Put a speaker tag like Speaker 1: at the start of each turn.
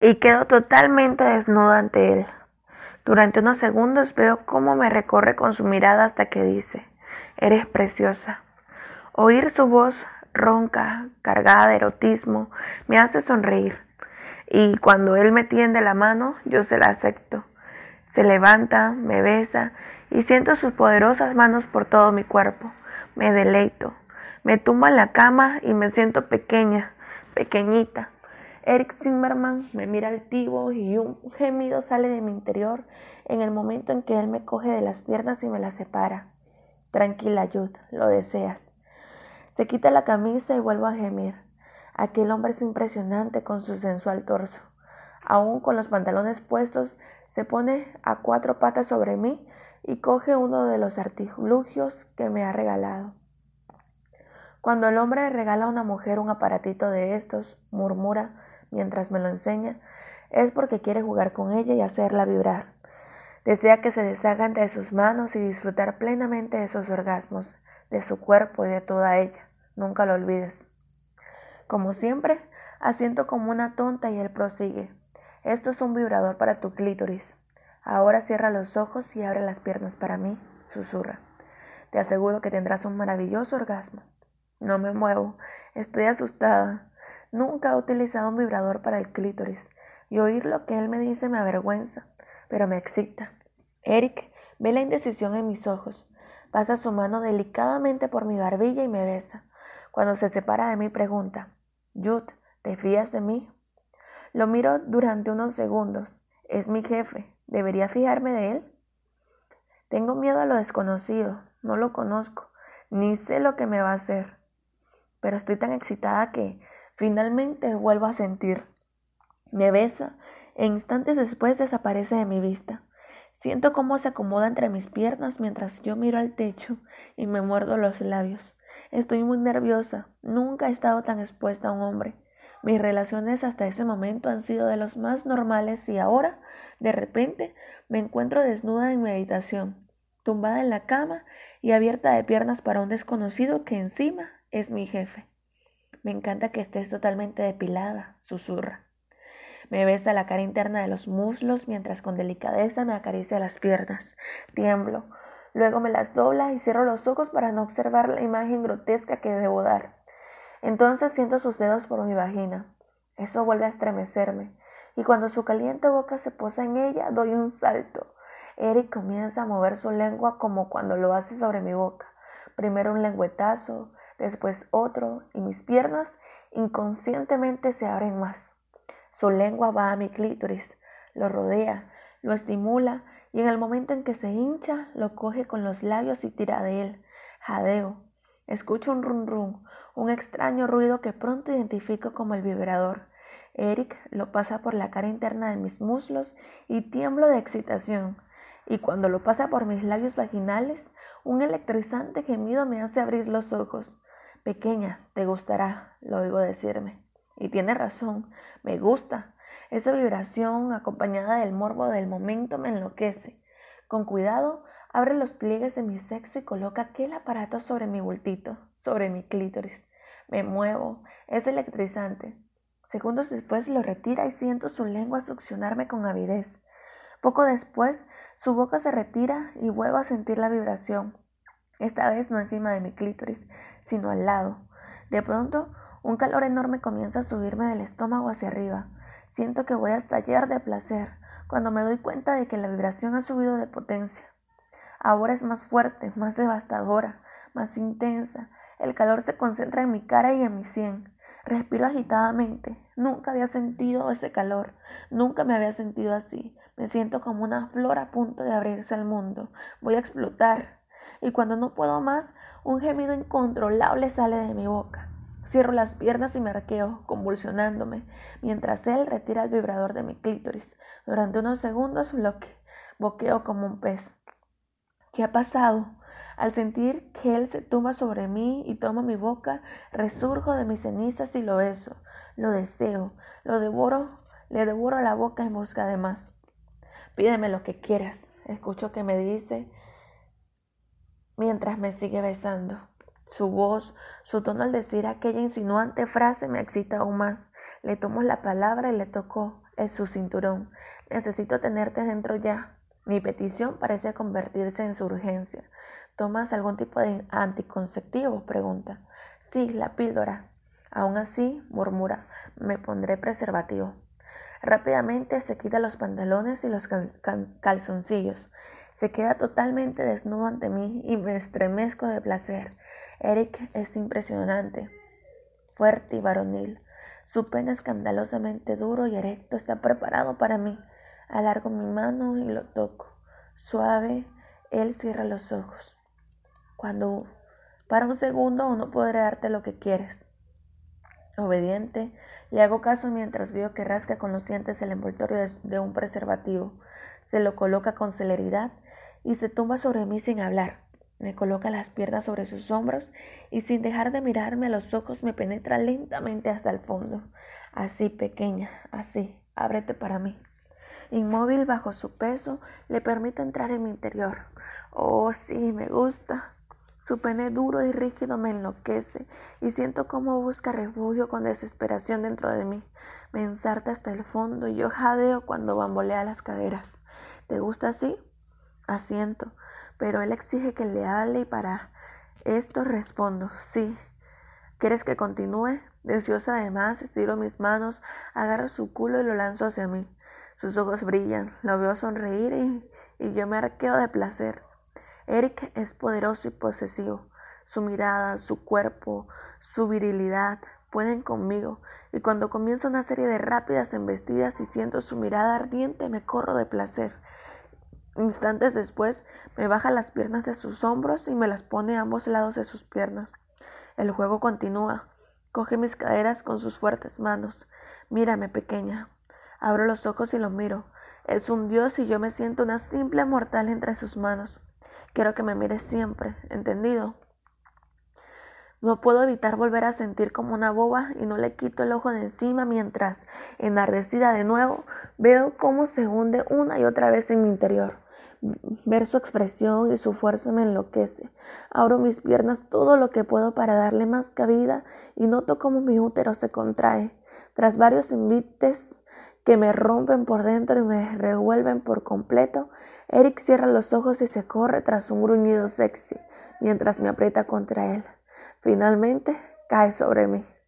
Speaker 1: y quedo totalmente desnuda ante él. Durante unos segundos veo cómo me recorre con su mirada hasta que dice, eres preciosa. Oír su voz ronca, cargada de erotismo, me hace sonreír. Y cuando él me tiende la mano, yo se la acepto. Se levanta, me besa y siento sus poderosas manos por todo mi cuerpo. Me deleito. Me tumbo en la cama y me siento pequeña, pequeñita. Eric Zimmerman me mira altivo y un gemido sale de mi interior en el momento en que él me coge de las piernas y me las separa. Tranquila, Jude, lo deseas. Se quita la camisa y vuelvo a gemir. Aquel hombre es impresionante con su sensual torso. Aún con los pantalones puestos, se pone a cuatro patas sobre mí y coge uno de los artilugios que me ha regalado. Cuando el hombre regala a una mujer un aparatito de estos, murmura mientras me lo enseña, es porque quiere jugar con ella y hacerla vibrar. Desea que se deshagan de sus manos y disfrutar plenamente de esos orgasmos, de su cuerpo y de toda ella. Nunca lo olvides. Como siempre, asiento como una tonta y él prosigue. Esto es un vibrador para tu clítoris. Ahora cierra los ojos y abre las piernas para mí, susurra. Te aseguro que tendrás un maravilloso orgasmo. No me muevo, estoy asustada. Nunca he utilizado un vibrador para el clítoris y oír lo que él me dice me avergüenza, pero me excita. Eric ve la indecisión en mis ojos, pasa su mano delicadamente por mi barbilla y me besa. Cuando se separa de mí pregunta, Jude, ¿te fías de mí? Lo miro durante unos segundos. Es mi jefe. ¿Debería fijarme de él? Tengo miedo a lo desconocido. No lo conozco. Ni sé lo que me va a hacer. Pero estoy tan excitada que Finalmente vuelvo a sentir. Me besa e instantes después desaparece de mi vista. Siento cómo se acomoda entre mis piernas mientras yo miro al techo y me muerdo los labios. Estoy muy nerviosa. Nunca he estado tan expuesta a un hombre. Mis relaciones hasta ese momento han sido de los más normales y ahora, de repente, me encuentro desnuda en mi habitación, tumbada en la cama y abierta de piernas para un desconocido que encima es mi jefe. Me encanta que estés totalmente depilada, susurra. Me besa la cara interna de los muslos mientras con delicadeza me acaricia las piernas. Tiemblo. Luego me las dobla y cierro los ojos para no observar la imagen grotesca que debo dar. Entonces siento sus dedos por mi vagina. Eso vuelve a estremecerme. Y cuando su caliente boca se posa en ella, doy un salto. Eric comienza a mover su lengua como cuando lo hace sobre mi boca. Primero un lengüetazo, después otro, y mis piernas inconscientemente se abren más. Su lengua va a mi clítoris, lo rodea, lo estimula, y en el momento en que se hincha, lo coge con los labios y tira de él. Jadeo. Escucho un rum rum, un extraño ruido que pronto identifico como el vibrador. Eric lo pasa por la cara interna de mis muslos y tiemblo de excitación. Y cuando lo pasa por mis labios vaginales, un electrizante gemido me hace abrir los ojos. Pequeña, te gustará, lo oigo decirme. Y tiene razón, me gusta. Esa vibración acompañada del morbo del momento me enloquece. Con cuidado, abre los pliegues de mi sexo y coloca aquel aparato sobre mi bultito, sobre mi clítoris. Me muevo, es electrizante. Segundos después lo retira y siento su lengua succionarme con avidez. Poco después, su boca se retira y vuelvo a sentir la vibración. Esta vez no encima de mi clítoris, sino al lado. De pronto, un calor enorme comienza a subirme del estómago hacia arriba. Siento que voy a estallar de placer cuando me doy cuenta de que la vibración ha subido de potencia. Ahora es más fuerte, más devastadora, más intensa. El calor se concentra en mi cara y en mi sien. Respiro agitadamente. Nunca había sentido ese calor. Nunca me había sentido así. Me siento como una flor a punto de abrirse al mundo. Voy a explotar y cuando no puedo más, un gemido incontrolable sale de mi boca. Cierro las piernas y me arqueo, convulsionándome, mientras él retira el vibrador de mi clítoris. Durante unos segundos bloque, boqueo como un pez. ¿Qué ha pasado? Al sentir que él se tumba sobre mí y toma mi boca, resurjo de mis cenizas y lo beso. Lo deseo, lo devoro, le devoro la boca en busca de más. Pídeme lo que quieras. Escucho que me dice mientras me sigue besando. Su voz, su tono al decir aquella insinuante frase me excita aún más. Le tomo la palabra y le toco es su cinturón. Necesito tenerte dentro ya. Mi petición parece convertirse en su urgencia. ¿Tomas algún tipo de anticonceptivo? pregunta. Sí, la píldora. Aún así, murmura, me pondré preservativo. Rápidamente se quita los pantalones y los calzoncillos. Se queda totalmente desnudo ante mí y me estremezco de placer. Eric es impresionante, fuerte y varonil. Su pene escandalosamente duro y erecto está preparado para mí. Alargo mi mano y lo toco. Suave, él cierra los ojos. Cuando para un segundo no podré darte lo que quieres. Obediente, le hago caso mientras veo que rasca con los dientes el envoltorio de un preservativo. Se lo coloca con celeridad y se tumba sobre mí sin hablar. Me coloca las piernas sobre sus hombros y sin dejar de mirarme a los ojos me penetra lentamente hasta el fondo. Así, pequeña, así, ábrete para mí. Inmóvil bajo su peso, le permito entrar en mi interior. Oh, sí, me gusta. Su pene duro y rígido me enloquece y siento cómo busca refugio con desesperación dentro de mí. Me ensarta hasta el fondo y yo jadeo cuando bambolea las caderas. ¿Te gusta así? Asiento, pero él exige que le hable y para esto respondo, sí. ¿Quieres que continúe? Deseosa además, estiro mis manos, agarro su culo y lo lanzo hacia mí. Sus ojos brillan, lo veo sonreír y, y yo me arqueo de placer. Eric es poderoso y posesivo. Su mirada, su cuerpo, su virilidad pueden conmigo, y cuando comienza una serie de rápidas embestidas y siento su mirada ardiente, me corro de placer. Instantes después, me baja las piernas de sus hombros y me las pone a ambos lados de sus piernas. El juego continúa. Coge mis caderas con sus fuertes manos. Mírame, pequeña. Abro los ojos y lo miro. Es un dios y yo me siento una simple mortal entre sus manos. Quiero que me mires siempre, ¿entendido? No puedo evitar volver a sentir como una boba y no le quito el ojo de encima mientras, enardecida de nuevo, veo cómo se hunde una y otra vez en mi interior. Ver su expresión y su fuerza me enloquece. Abro mis piernas todo lo que puedo para darle más cabida y noto cómo mi útero se contrae. Tras varios invites que me rompen por dentro y me revuelven por completo, Eric cierra los ojos y se corre tras un gruñido sexy, mientras me aprieta contra él. Finalmente cae sobre mí.